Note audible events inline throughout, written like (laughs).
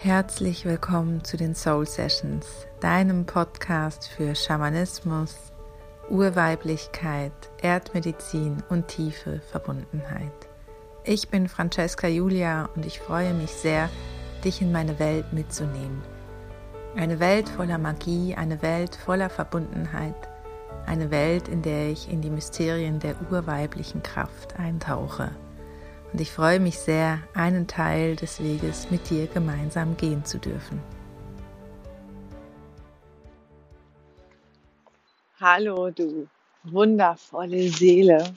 Herzlich willkommen zu den Soul Sessions, deinem Podcast für Schamanismus, Urweiblichkeit, Erdmedizin und tiefe Verbundenheit. Ich bin Francesca Julia und ich freue mich sehr, dich in meine Welt mitzunehmen. Eine Welt voller Magie, eine Welt voller Verbundenheit, eine Welt, in der ich in die Mysterien der urweiblichen Kraft eintauche und ich freue mich sehr, einen Teil des Weges mit dir gemeinsam gehen zu dürfen. Hallo, du wundervolle Seele.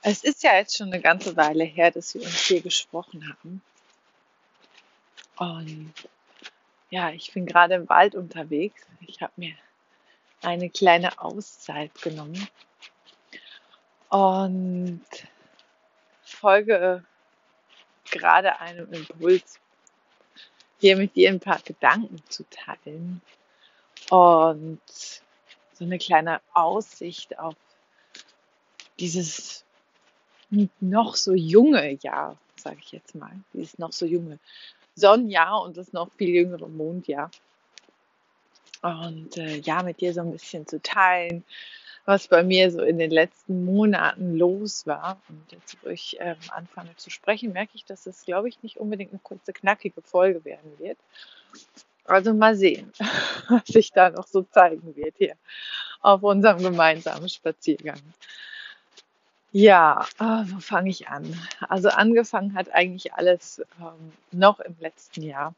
Es ist ja jetzt schon eine ganze Weile her, dass wir uns hier gesprochen haben. Und ja, ich bin gerade im Wald unterwegs. Ich habe mir eine kleine Auszeit genommen. Und folge gerade einem Impuls, hier mit dir ein paar Gedanken zu teilen und so eine kleine Aussicht auf dieses noch so junge Jahr, sage ich jetzt mal, dieses noch so junge Sonnenjahr und das noch viel jüngere Mondjahr. Und äh, ja, mit dir so ein bisschen zu teilen, was bei mir so in den letzten Monaten los war. Und jetzt, wo ich ähm, anfange zu sprechen, merke ich, dass es, glaube ich, nicht unbedingt eine kurze, knackige Folge werden wird. Also mal sehen, (laughs) was sich da noch so zeigen wird hier auf unserem gemeinsamen Spaziergang. Ja, äh, wo fange ich an? Also angefangen hat eigentlich alles ähm, noch im letzten Jahr,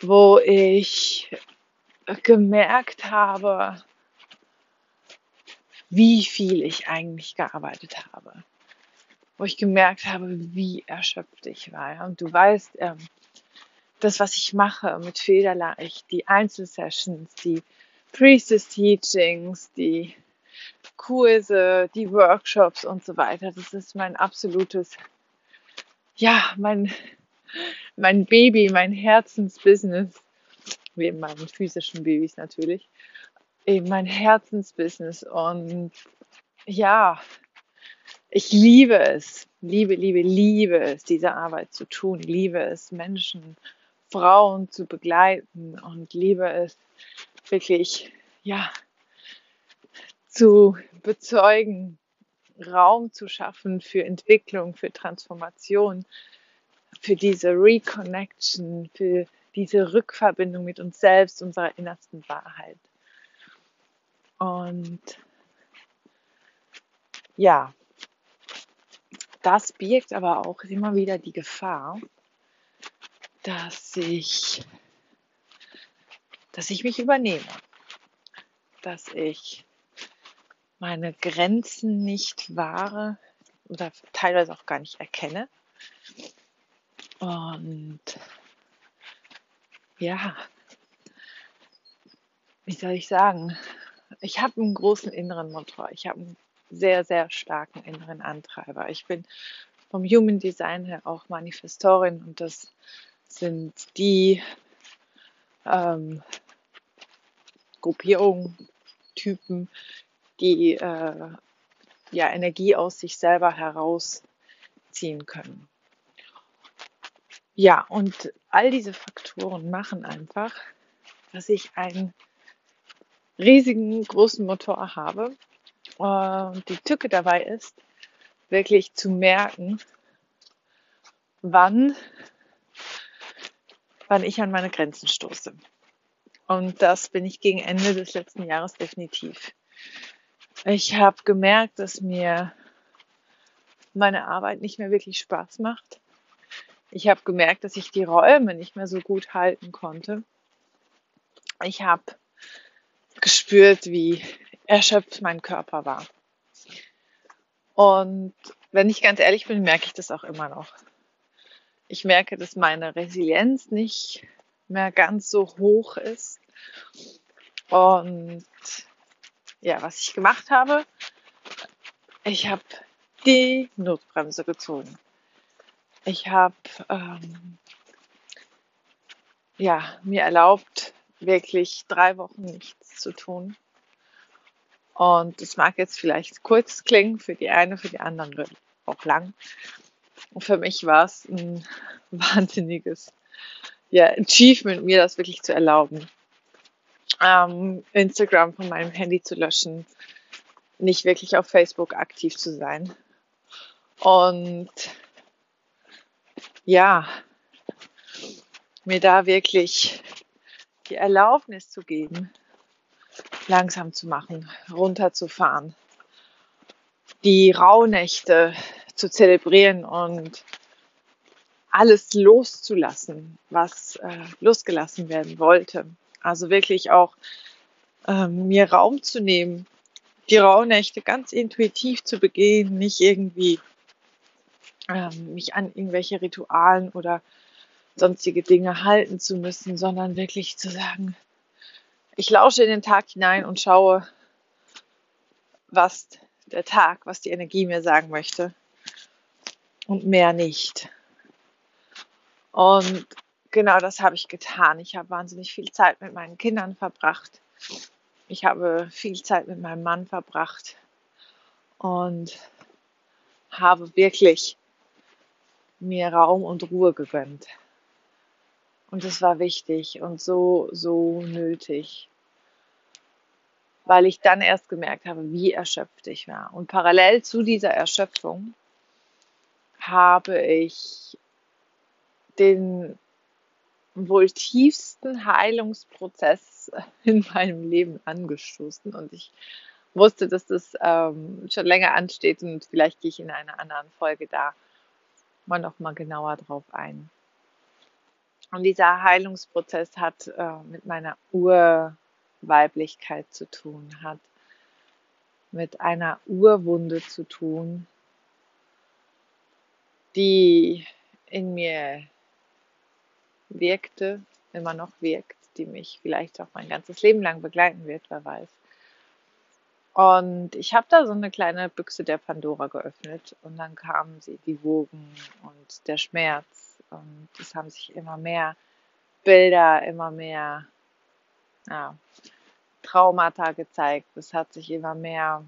wo ich gemerkt habe, wie viel ich eigentlich gearbeitet habe. Wo ich gemerkt habe, wie erschöpft ich war. Und du weißt, ähm, das, was ich mache mit Federleicht, die Einzelsessions, die Priestess Teachings, die Kurse, die Workshops und so weiter, das ist mein absolutes, ja, mein, mein Baby, mein Herzensbusiness, wie in meinen physischen Babys natürlich eben mein Herzensbusiness. Und ja, ich liebe es, liebe, liebe, liebe es, diese Arbeit zu tun, liebe es, Menschen, Frauen zu begleiten. Und liebe es wirklich, ja, zu bezeugen, Raum zu schaffen für Entwicklung, für Transformation, für diese Reconnection, für diese Rückverbindung mit uns selbst, unserer innersten Wahrheit. Und ja, das birgt aber auch immer wieder die Gefahr, dass ich, dass ich mich übernehme, dass ich meine Grenzen nicht wahre oder teilweise auch gar nicht erkenne. Und ja, wie soll ich sagen, ich habe einen großen inneren Motor. Ich habe einen sehr, sehr starken inneren Antreiber. Ich bin vom Human Design her auch Manifestorin und das sind die ähm, Gruppierungen, Typen, die äh, ja Energie aus sich selber herausziehen können. Ja, und all diese Faktoren machen einfach, dass ich ein riesigen großen Motor habe. Und die Tücke dabei ist, wirklich zu merken, wann, wann ich an meine Grenzen stoße. Und das bin ich gegen Ende des letzten Jahres definitiv. Ich habe gemerkt, dass mir meine Arbeit nicht mehr wirklich Spaß macht. Ich habe gemerkt, dass ich die Räume nicht mehr so gut halten konnte. Ich habe gespürt, wie erschöpft mein Körper war. Und wenn ich ganz ehrlich bin, merke ich das auch immer noch. Ich merke, dass meine Resilienz nicht mehr ganz so hoch ist. Und ja, was ich gemacht habe, ich habe die Notbremse gezogen. Ich habe ähm, ja, mir erlaubt, wirklich drei Wochen nichts zu tun. Und es mag jetzt vielleicht kurz klingen für die eine, für die anderen auch lang. Und für mich war es ein (laughs) wahnsinniges ja, Achievement, mir das wirklich zu erlauben. Ähm, Instagram von meinem Handy zu löschen, nicht wirklich auf Facebook aktiv zu sein. Und ja, mir da wirklich die Erlaubnis zu geben, langsam zu machen, runterzufahren, die Rauhnächte zu zelebrieren und alles loszulassen, was äh, losgelassen werden wollte. Also wirklich auch ähm, mir Raum zu nehmen, die Rauhnächte ganz intuitiv zu begehen, nicht irgendwie ähm, mich an irgendwelche Ritualen oder sonstige Dinge halten zu müssen, sondern wirklich zu sagen, ich lausche in den Tag hinein und schaue, was der Tag, was die Energie mir sagen möchte und mehr nicht. Und genau das habe ich getan. Ich habe wahnsinnig viel Zeit mit meinen Kindern verbracht. Ich habe viel Zeit mit meinem Mann verbracht und habe wirklich mir Raum und Ruhe gegönnt. Und das war wichtig und so, so nötig, weil ich dann erst gemerkt habe, wie erschöpft ich war. Und parallel zu dieser Erschöpfung habe ich den wohl tiefsten Heilungsprozess (laughs) in meinem Leben angestoßen und ich wusste, dass das ähm, schon länger ansteht und vielleicht gehe ich in einer anderen Folge da mal noch mal genauer drauf ein. Und dieser Heilungsprozess hat äh, mit meiner Urweiblichkeit zu tun, hat mit einer Urwunde zu tun, die in mir wirkte, immer noch wirkt, die mich vielleicht auch mein ganzes Leben lang begleiten wird, wer weiß. Und ich habe da so eine kleine Büchse der Pandora geöffnet und dann kamen sie, die Wogen und der Schmerz und es haben sich immer mehr Bilder, immer mehr ja, Traumata gezeigt. Es hat sich immer mehr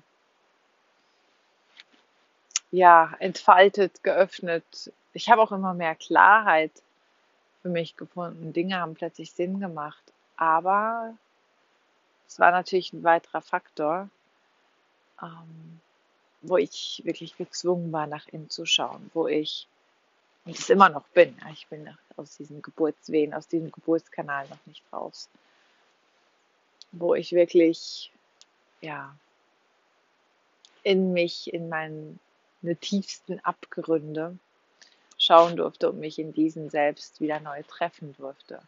ja, entfaltet, geöffnet. Ich habe auch immer mehr Klarheit für mich gefunden. Dinge haben plötzlich Sinn gemacht. Aber es war natürlich ein weiterer Faktor, ähm, wo ich wirklich gezwungen war, nach innen zu schauen, wo ich und es immer noch bin. Ich bin aus diesem Geburtswehen, aus diesem Geburtskanal noch nicht raus. Wo ich wirklich, ja, in mich, in meine tiefsten Abgründe schauen durfte und mich in diesen selbst wieder neu treffen durfte.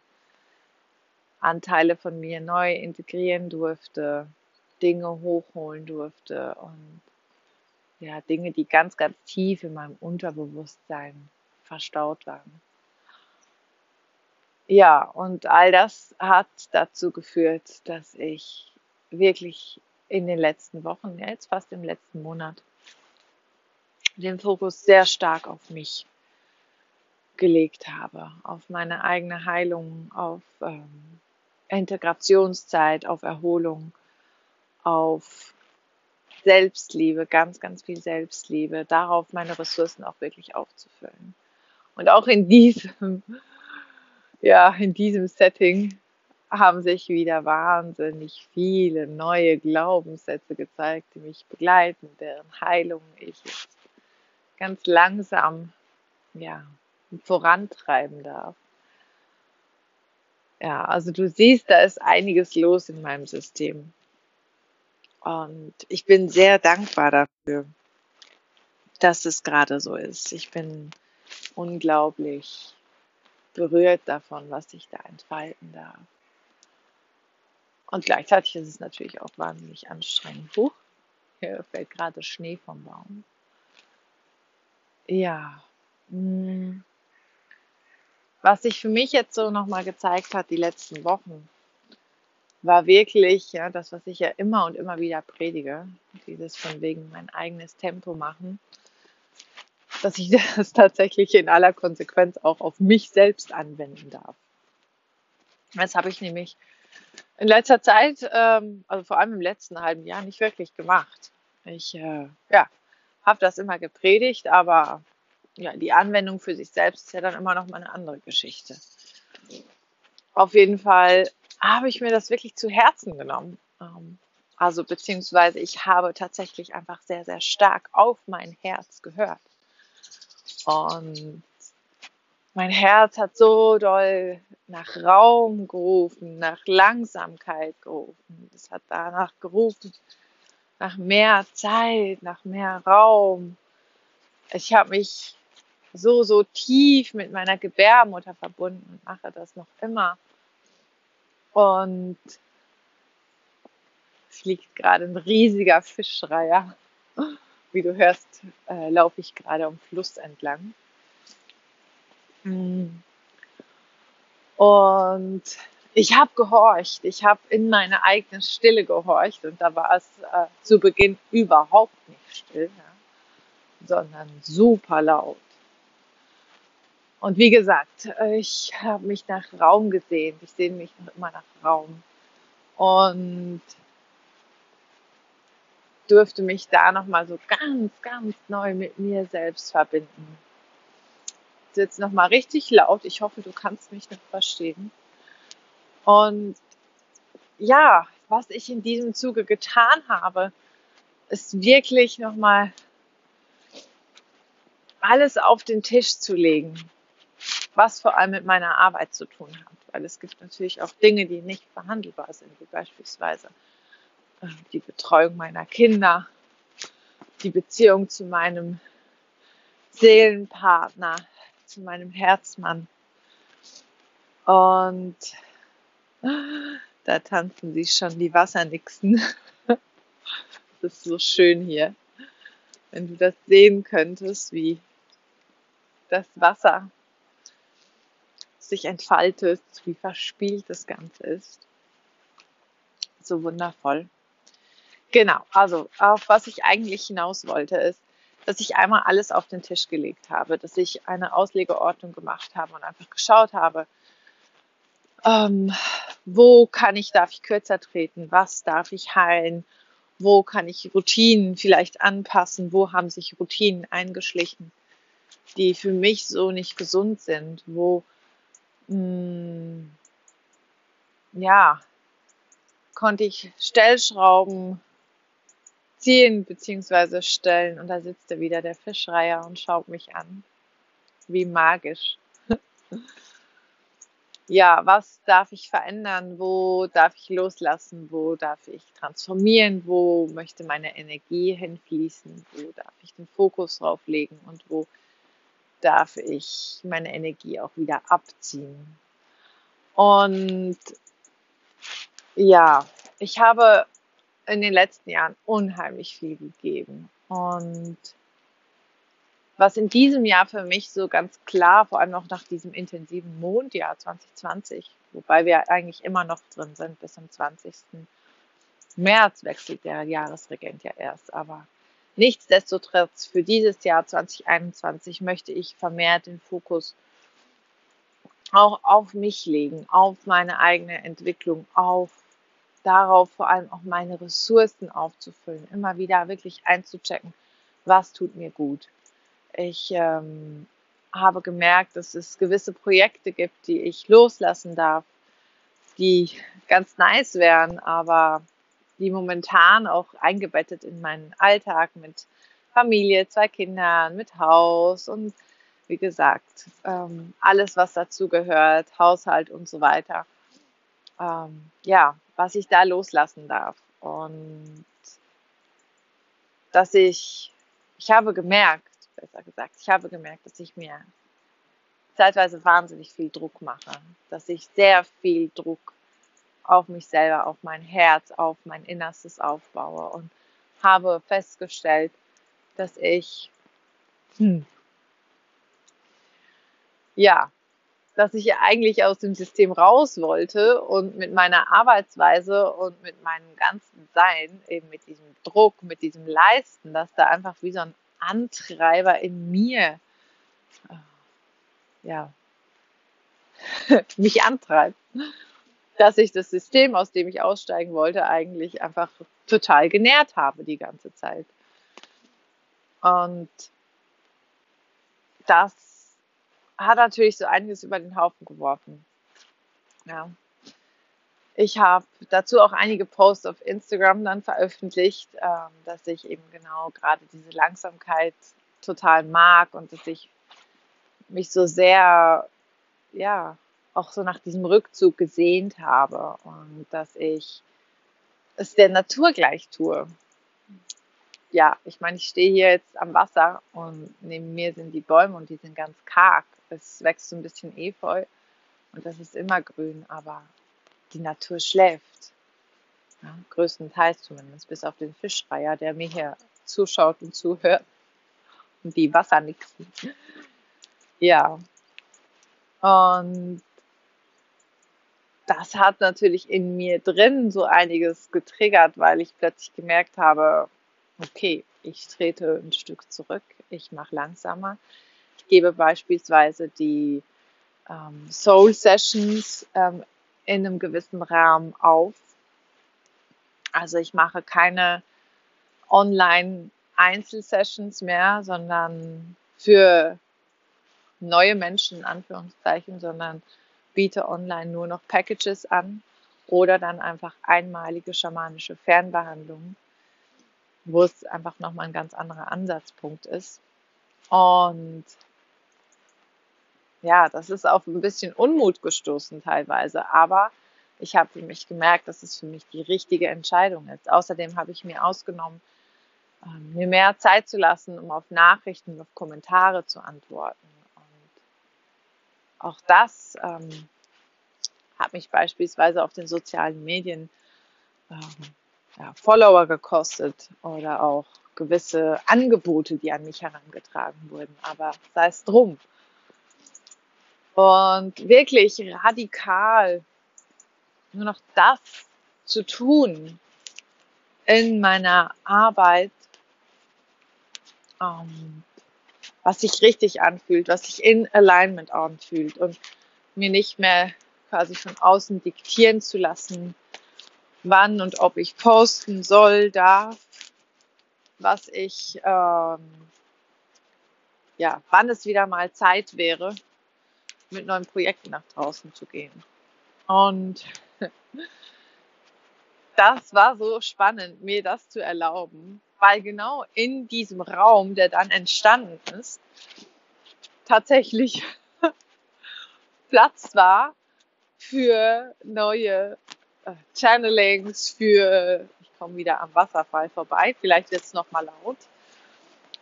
Anteile von mir neu integrieren durfte, Dinge hochholen durfte und ja, Dinge, die ganz, ganz tief in meinem Unterbewusstsein verstaut waren. Ja, und all das hat dazu geführt, dass ich wirklich in den letzten Wochen, ja jetzt fast im letzten Monat, den Fokus sehr stark auf mich gelegt habe, auf meine eigene Heilung, auf ähm, Integrationszeit, auf Erholung, auf Selbstliebe, ganz, ganz viel Selbstliebe, darauf meine Ressourcen auch wirklich aufzufüllen. Und auch in diesem, ja, in diesem Setting haben sich wieder wahnsinnig viele neue Glaubenssätze gezeigt, die mich begleiten, deren Heilung ich jetzt ganz langsam, ja, vorantreiben darf. Ja, also du siehst, da ist einiges los in meinem System. Und ich bin sehr dankbar dafür, dass es gerade so ist. Ich bin unglaublich berührt davon, was sich da entfalten darf. Und gleichzeitig ist es natürlich auch wahnsinnig anstrengend. Huch, hier fällt gerade Schnee vom Baum. Ja, hm. was sich für mich jetzt so nochmal gezeigt hat, die letzten Wochen, war wirklich ja, das, was ich ja immer und immer wieder predige, dieses von wegen mein eigenes Tempo machen dass ich (laughs) das tatsächlich in aller Konsequenz auch auf mich selbst anwenden darf. Das habe ich nämlich in letzter Zeit, ähm, also vor allem im letzten halben Jahr, nicht wirklich gemacht. Ich äh, ja, habe das immer gepredigt, aber ja, die Anwendung für sich selbst ist ja dann immer noch mal eine andere Geschichte. Auf jeden Fall habe ich mir das wirklich zu Herzen genommen. Ähm, also beziehungsweise ich habe tatsächlich einfach sehr, sehr stark auf mein Herz gehört. Und mein Herz hat so doll nach Raum gerufen, nach Langsamkeit gerufen. Es hat danach gerufen, nach mehr Zeit, nach mehr Raum. Ich habe mich so, so tief mit meiner Gebärmutter verbunden und mache das noch immer. Und fliegt gerade ein riesiger Fischreiher. Wie du hörst, äh, laufe ich gerade am Fluss entlang. Mm. Und ich habe gehorcht, ich habe in meine eigene Stille gehorcht und da war es äh, zu Beginn überhaupt nicht still, ja, sondern super laut. Und wie gesagt, ich habe mich nach Raum gesehnt, ich sehne mich immer nach Raum und dürfte mich da nochmal so ganz, ganz neu mit mir selbst verbinden. Jetzt nochmal richtig laut. Ich hoffe, du kannst mich noch verstehen. Und ja, was ich in diesem Zuge getan habe, ist wirklich nochmal alles auf den Tisch zu legen, was vor allem mit meiner Arbeit zu tun hat. Weil es gibt natürlich auch Dinge, die nicht verhandelbar sind, wie beispielsweise die Betreuung meiner Kinder, die Beziehung zu meinem Seelenpartner, zu meinem Herzmann. Und da tanzen sie schon die Wassernixen. Das ist so schön hier. Wenn du das sehen könntest, wie das Wasser sich entfaltet, wie verspielt das Ganze ist. So wundervoll. Genau, also auf was ich eigentlich hinaus wollte, ist, dass ich einmal alles auf den Tisch gelegt habe, dass ich eine Auslegeordnung gemacht habe und einfach geschaut habe, ähm, wo kann ich, darf ich kürzer treten, was darf ich heilen, wo kann ich Routinen vielleicht anpassen, wo haben sich Routinen eingeschlichen, die für mich so nicht gesund sind, wo mh, hm, ja, konnte ich Stellschrauben ziehen bzw. stellen und da sitzt er wieder, der Fischreiher, und schaut mich an. Wie magisch. (laughs) ja, was darf ich verändern? Wo darf ich loslassen? Wo darf ich transformieren? Wo möchte meine Energie hinfließen? Wo darf ich den Fokus drauf legen? Und wo darf ich meine Energie auch wieder abziehen? Und ja, ich habe in den letzten Jahren unheimlich viel gegeben. Und was in diesem Jahr für mich so ganz klar, vor allem noch nach diesem intensiven Mondjahr 2020, wobei wir eigentlich immer noch drin sind, bis zum 20. März wechselt der Jahresregent ja erst, aber nichtsdestotrotz für dieses Jahr 2021 möchte ich vermehrt den Fokus auch auf mich legen, auf meine eigene Entwicklung, auf darauf vor allem auch meine Ressourcen aufzufüllen, immer wieder wirklich einzuchecken, was tut mir gut. Ich ähm, habe gemerkt, dass es gewisse Projekte gibt, die ich loslassen darf, die ganz nice wären, aber die momentan auch eingebettet in meinen Alltag mit Familie, zwei Kindern, mit Haus und wie gesagt, ähm, alles, was dazu gehört, Haushalt und so weiter. Ähm, ja, was ich da loslassen darf. Und dass ich, ich habe gemerkt, besser gesagt, ich habe gemerkt, dass ich mir zeitweise wahnsinnig viel Druck mache, dass ich sehr viel Druck auf mich selber, auf mein Herz, auf mein Innerstes aufbaue und habe festgestellt, dass ich hm, ja dass ich eigentlich aus dem System raus wollte und mit meiner Arbeitsweise und mit meinem ganzen Sein, eben mit diesem Druck, mit diesem Leisten, dass da einfach wie so ein Antreiber in mir, äh, ja, (laughs) mich antreibt, dass ich das System, aus dem ich aussteigen wollte, eigentlich einfach total genährt habe die ganze Zeit. Und das hat natürlich so einiges über den Haufen geworfen. Ja. Ich habe dazu auch einige Posts auf Instagram dann veröffentlicht, ähm, dass ich eben genau gerade diese Langsamkeit total mag und dass ich mich so sehr, ja, auch so nach diesem Rückzug gesehnt habe und dass ich es der Natur gleich tue. Ja, ich meine, ich stehe hier jetzt am Wasser und neben mir sind die Bäume und die sind ganz karg. Es wächst so ein bisschen Efeu und das ist immer grün, aber die Natur schläft. Ja, größtenteils zumindest, bis auf den Fischreiher, der mir hier zuschaut und zuhört und die Wassernixen. Ja. Und das hat natürlich in mir drin so einiges getriggert, weil ich plötzlich gemerkt habe, okay, ich trete ein Stück zurück, ich mache langsamer. Ich gebe beispielsweise die ähm, Soul Sessions ähm, in einem gewissen Rahmen auf. Also ich mache keine Online Einzelsessions mehr, sondern für neue Menschen in Anführungszeichen, sondern biete online nur noch Packages an oder dann einfach einmalige schamanische Fernbehandlungen, wo es einfach nochmal ein ganz anderer Ansatzpunkt ist. Und ja, das ist auf ein bisschen Unmut gestoßen teilweise, aber ich habe für mich gemerkt, dass es für mich die richtige Entscheidung ist. Außerdem habe ich mir ausgenommen, ähm, mir mehr Zeit zu lassen, um auf Nachrichten, auf Kommentare zu antworten auch das ähm, hat mich beispielsweise auf den sozialen Medien ähm, ja, Follower gekostet oder auch gewisse Angebote, die an mich herangetragen wurden. Aber sei es drum. Und wirklich radikal nur noch das zu tun in meiner Arbeit, ähm, was sich richtig anfühlt, was sich in Alignment anfühlt und mir nicht mehr quasi von außen diktieren zu lassen, wann und ob ich posten soll, darf, was ich, ähm, ja, wann es wieder mal Zeit wäre, mit neuen Projekten nach draußen zu gehen. Und (laughs) das war so spannend, mir das zu erlauben, weil genau in diesem Raum, der dann entstanden ist, tatsächlich (laughs) Platz war für neue äh, Channelings, für, ich komme wieder am Wasserfall vorbei, vielleicht es nochmal laut,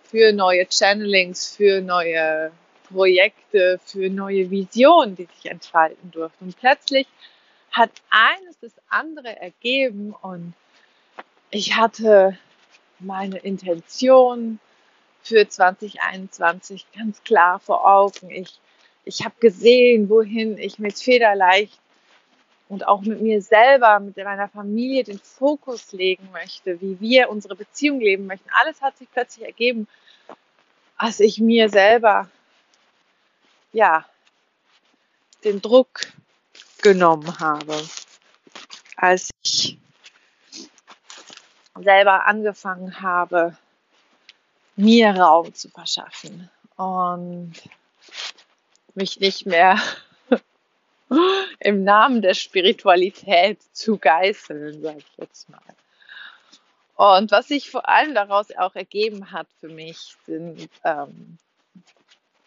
für neue Channelings, für neue Projekte, für neue Visionen, die sich entfalten durften. Und plötzlich hat eines das andere ergeben und ich hatte meine Intention für 2021 ganz klar vor Augen. Ich, ich habe gesehen, wohin ich mit Federleicht und auch mit mir selber, mit meiner Familie den Fokus legen möchte, wie wir unsere Beziehung leben möchten. Alles hat sich plötzlich ergeben, als ich mir selber, ja, den Druck genommen habe, als ich selber angefangen habe, mir Raum zu verschaffen und mich nicht mehr (laughs) im Namen der Spiritualität zu geißeln, sage ich jetzt mal. Und was sich vor allem daraus auch ergeben hat für mich, sind ähm,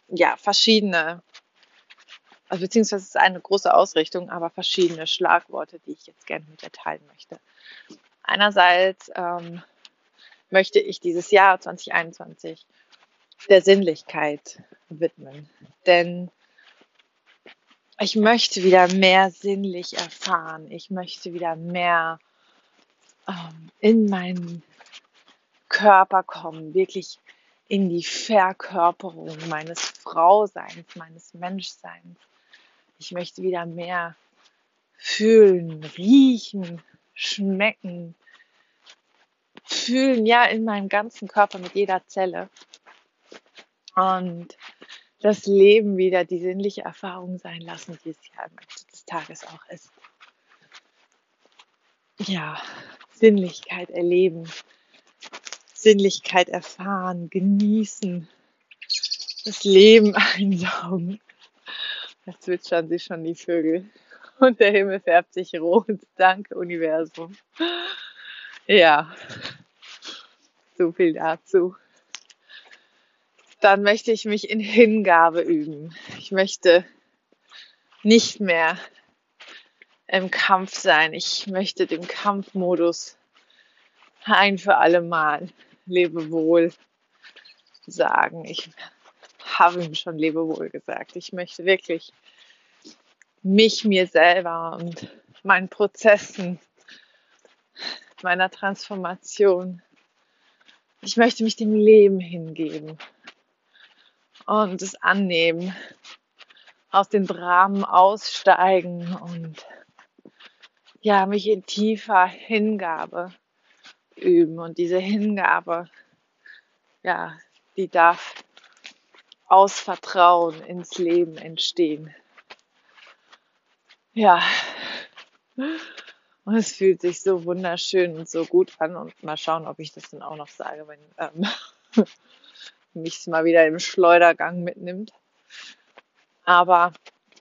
ja verschiedene, also beziehungsweise es ist eine große Ausrichtung, aber verschiedene Schlagworte, die ich jetzt gerne mit dir teilen möchte. Einerseits ähm, möchte ich dieses Jahr 2021 der Sinnlichkeit widmen, denn ich möchte wieder mehr sinnlich erfahren. Ich möchte wieder mehr ähm, in meinen Körper kommen, wirklich in die Verkörperung meines Frauseins, meines Menschseins. Ich möchte wieder mehr fühlen, riechen, schmecken, fühlen, ja, in meinem ganzen Körper mit jeder Zelle. Und das Leben wieder die sinnliche Erfahrung sein lassen, die es ja am Ende des Tages auch ist. Ja, Sinnlichkeit erleben, Sinnlichkeit erfahren, genießen, das Leben (laughs) einsaugen. Da zwitschern sich schon die Vögel. Und der Himmel färbt sich rot. Danke, Universum. Ja, so viel dazu. Dann möchte ich mich in Hingabe üben. Ich möchte nicht mehr im Kampf sein. Ich möchte dem Kampfmodus ein für alle Mal Lebewohl sagen. Ich habe ihm schon Lebewohl gesagt. Ich möchte wirklich mich, mir selber und meinen Prozessen, meiner Transformation. Ich möchte mich dem Leben hingeben und es annehmen, aus den Dramen aussteigen und ja, mich in tiefer Hingabe üben. Und diese Hingabe, ja, die darf aus Vertrauen ins Leben entstehen. Ja. Und es fühlt sich so wunderschön und so gut an. Und mal schauen, ob ich das dann auch noch sage, wenn ähm, (laughs) mich mal wieder im Schleudergang mitnimmt. Aber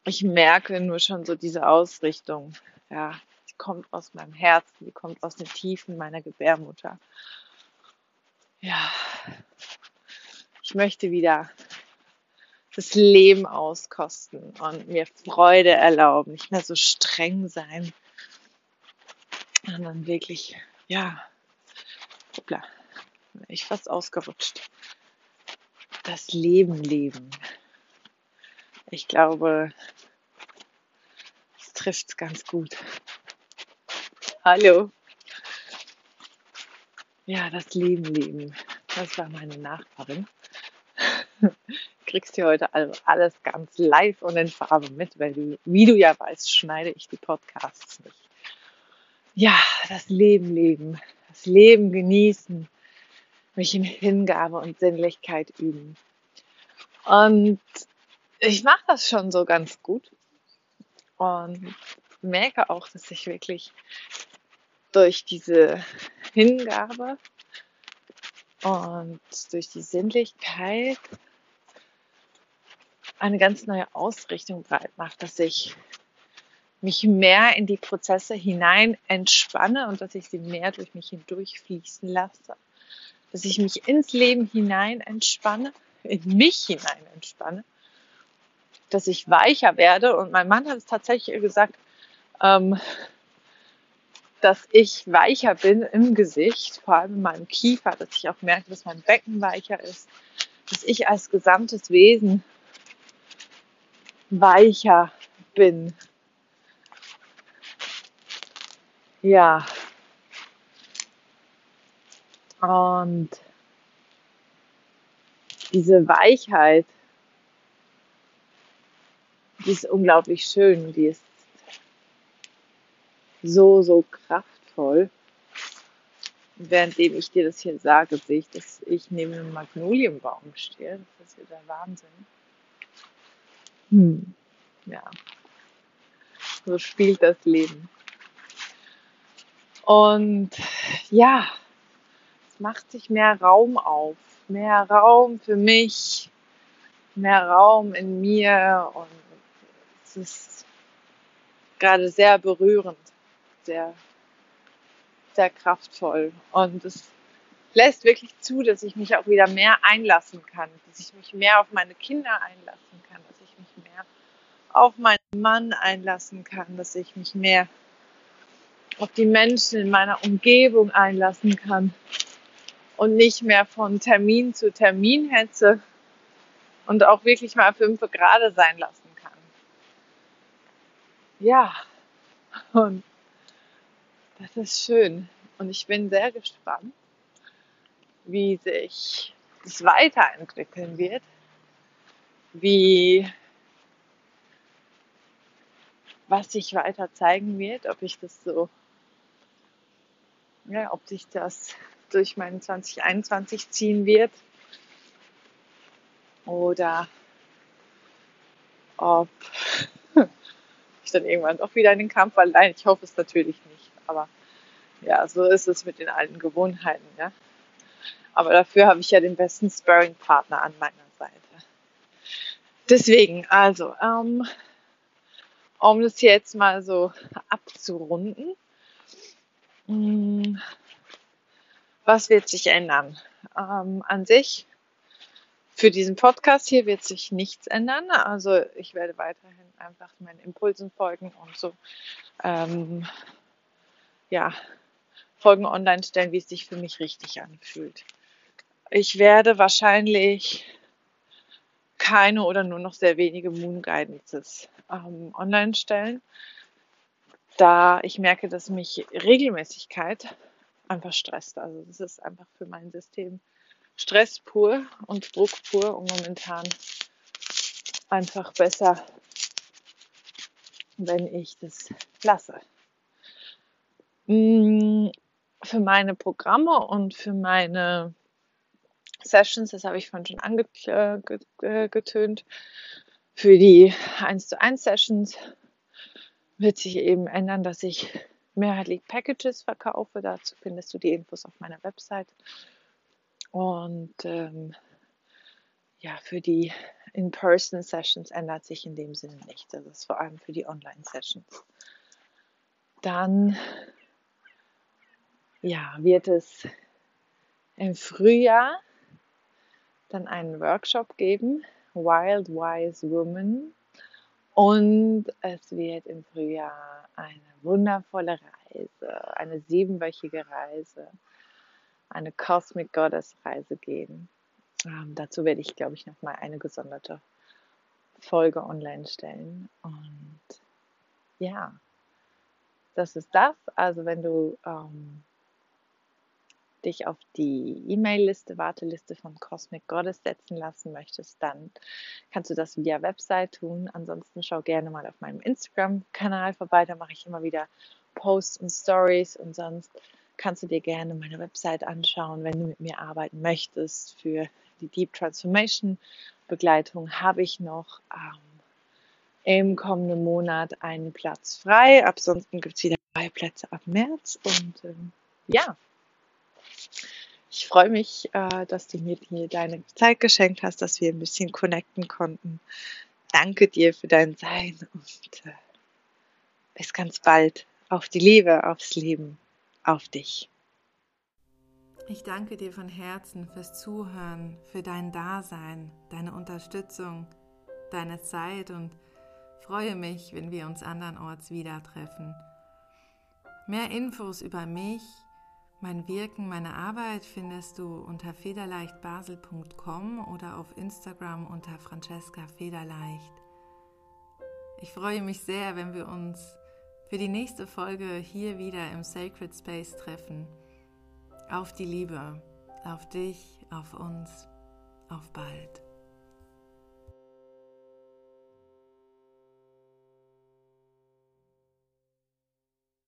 ich merke nur schon so diese Ausrichtung. Ja, kommt aus meinem Herzen, die kommt aus den Tiefen meiner Gebärmutter. Ja, ich möchte wieder das Leben auskosten und mir Freude erlauben, nicht mehr so streng sein, sondern wirklich, ja, hoppla, ich fast ausgerutscht. Das Leben leben. Ich glaube, es trifft es ganz gut. Hallo. Ja, das Leben leben. Das war meine Nachbarin. (laughs) Kriegst du heute also alles ganz live und in Farbe mit, weil du, wie du ja weißt, schneide ich die Podcasts nicht. Ja, das Leben leben, das Leben genießen, mich in Hingabe und Sinnlichkeit üben. Und ich mache das schon so ganz gut und merke auch, dass ich wirklich durch diese (laughs) Hingabe und durch die Sinnlichkeit eine ganz neue Ausrichtung breit macht, dass ich mich mehr in die Prozesse hinein entspanne und dass ich sie mehr durch mich hindurch fließen lasse. Dass ich mich ins Leben hinein entspanne, in mich hinein entspanne dass ich weicher werde. Und mein Mann hat es tatsächlich gesagt, ähm, dass ich weicher bin im Gesicht, vor allem in meinem Kiefer, dass ich auch merke, dass mein Becken weicher ist, dass ich als gesamtes Wesen weicher bin. Ja. Und diese Weichheit die ist unglaublich schön. Die ist so, so kraftvoll. Währenddem ich dir das hier sage, sehe ich, dass ich neben einem Magnolienbaum stehe. Das ist wieder Wahnsinn. Hm. Ja. So spielt das Leben. Und ja, es macht sich mehr Raum auf. Mehr Raum für mich. Mehr Raum in mir und ist gerade sehr berührend, sehr, sehr kraftvoll. Und es lässt wirklich zu, dass ich mich auch wieder mehr einlassen kann, dass ich mich mehr auf meine Kinder einlassen kann, dass ich mich mehr auf meinen Mann einlassen kann, dass ich mich mehr auf die Menschen in meiner Umgebung einlassen kann und nicht mehr von Termin zu Termin hetze und auch wirklich mal fünf Grade sein lassen ja, und das ist schön. Und ich bin sehr gespannt, wie sich das weiterentwickeln wird, wie was sich weiter zeigen wird, ob ich das so, ja, ob sich das durch meinen 2021 ziehen wird oder ob (laughs) ich dann irgendwann doch wieder in den Kampf, weil nein, ich hoffe es natürlich nicht. Aber ja, so ist es mit den alten Gewohnheiten, ja. Aber dafür habe ich ja den besten Sparring-Partner an meiner Seite. deswegen, also, ähm, um das jetzt mal so abzurunden, mh, mm, was wird sich ändern? Ähm, an sich, für diesen Podcast hier wird sich nichts ändern. Also ich werde weiterhin einfach meinen Impulsen folgen und so ähm, ja, Folgen online stellen, wie es sich für mich richtig anfühlt. Ich werde wahrscheinlich keine oder nur noch sehr wenige Moon Guidances ähm, online stellen, da ich merke, dass mich Regelmäßigkeit einfach stresst. Also das ist einfach für mein System Stress pur und Druck pur und momentan einfach besser, wenn ich das lasse. Mm, für meine Programme und für meine Sessions, das habe ich vorhin schon angetönt, für die 1 zu 1 Sessions wird sich eben ändern, dass ich mehrheitlich Packages verkaufe. Dazu findest du die Infos auf meiner Website. Und ähm, ja, für die In-Person-Sessions ändert sich in dem Sinne nichts. Das ist vor allem für die Online-Sessions. Dann ja, wird es im Frühjahr dann einen Workshop geben, Wild Wise Woman. Und es wird im Frühjahr eine wundervolle Reise, eine siebenwöchige Reise, eine Cosmic Goddess Reise geben. Ähm, dazu werde ich, glaube ich, nochmal eine gesonderte Folge online stellen. Und ja, das ist das. Also wenn du ähm, dich auf die E-Mail-Liste, Warteliste von Cosmic Goddess setzen lassen möchtest, dann kannst du das via Website tun. Ansonsten schau gerne mal auf meinem Instagram-Kanal vorbei. Da mache ich immer wieder Posts und Stories und sonst kannst du dir gerne meine Website anschauen, wenn du mit mir arbeiten möchtest. Für die Deep Transformation Begleitung habe ich noch ähm, im kommenden Monat einen Platz frei. Ab sonst gibt es wieder drei Plätze ab März. Und ähm, ja, ich freue mich, äh, dass du mir deine Zeit geschenkt hast, dass wir ein bisschen connecten konnten. Danke dir für dein Sein und äh, bis ganz bald. Auf die Liebe, aufs Leben, auf dich. Ich danke dir von Herzen fürs Zuhören, für dein Dasein, deine Unterstützung, deine Zeit und freue mich, wenn wir uns andernorts wieder treffen. Mehr Infos über mich mein Wirken, meine Arbeit findest du unter federleichtbasel.com oder auf Instagram unter Francesca Federleicht. Ich freue mich sehr, wenn wir uns für die nächste Folge hier wieder im Sacred Space treffen. Auf die Liebe, auf dich, auf uns, auf bald.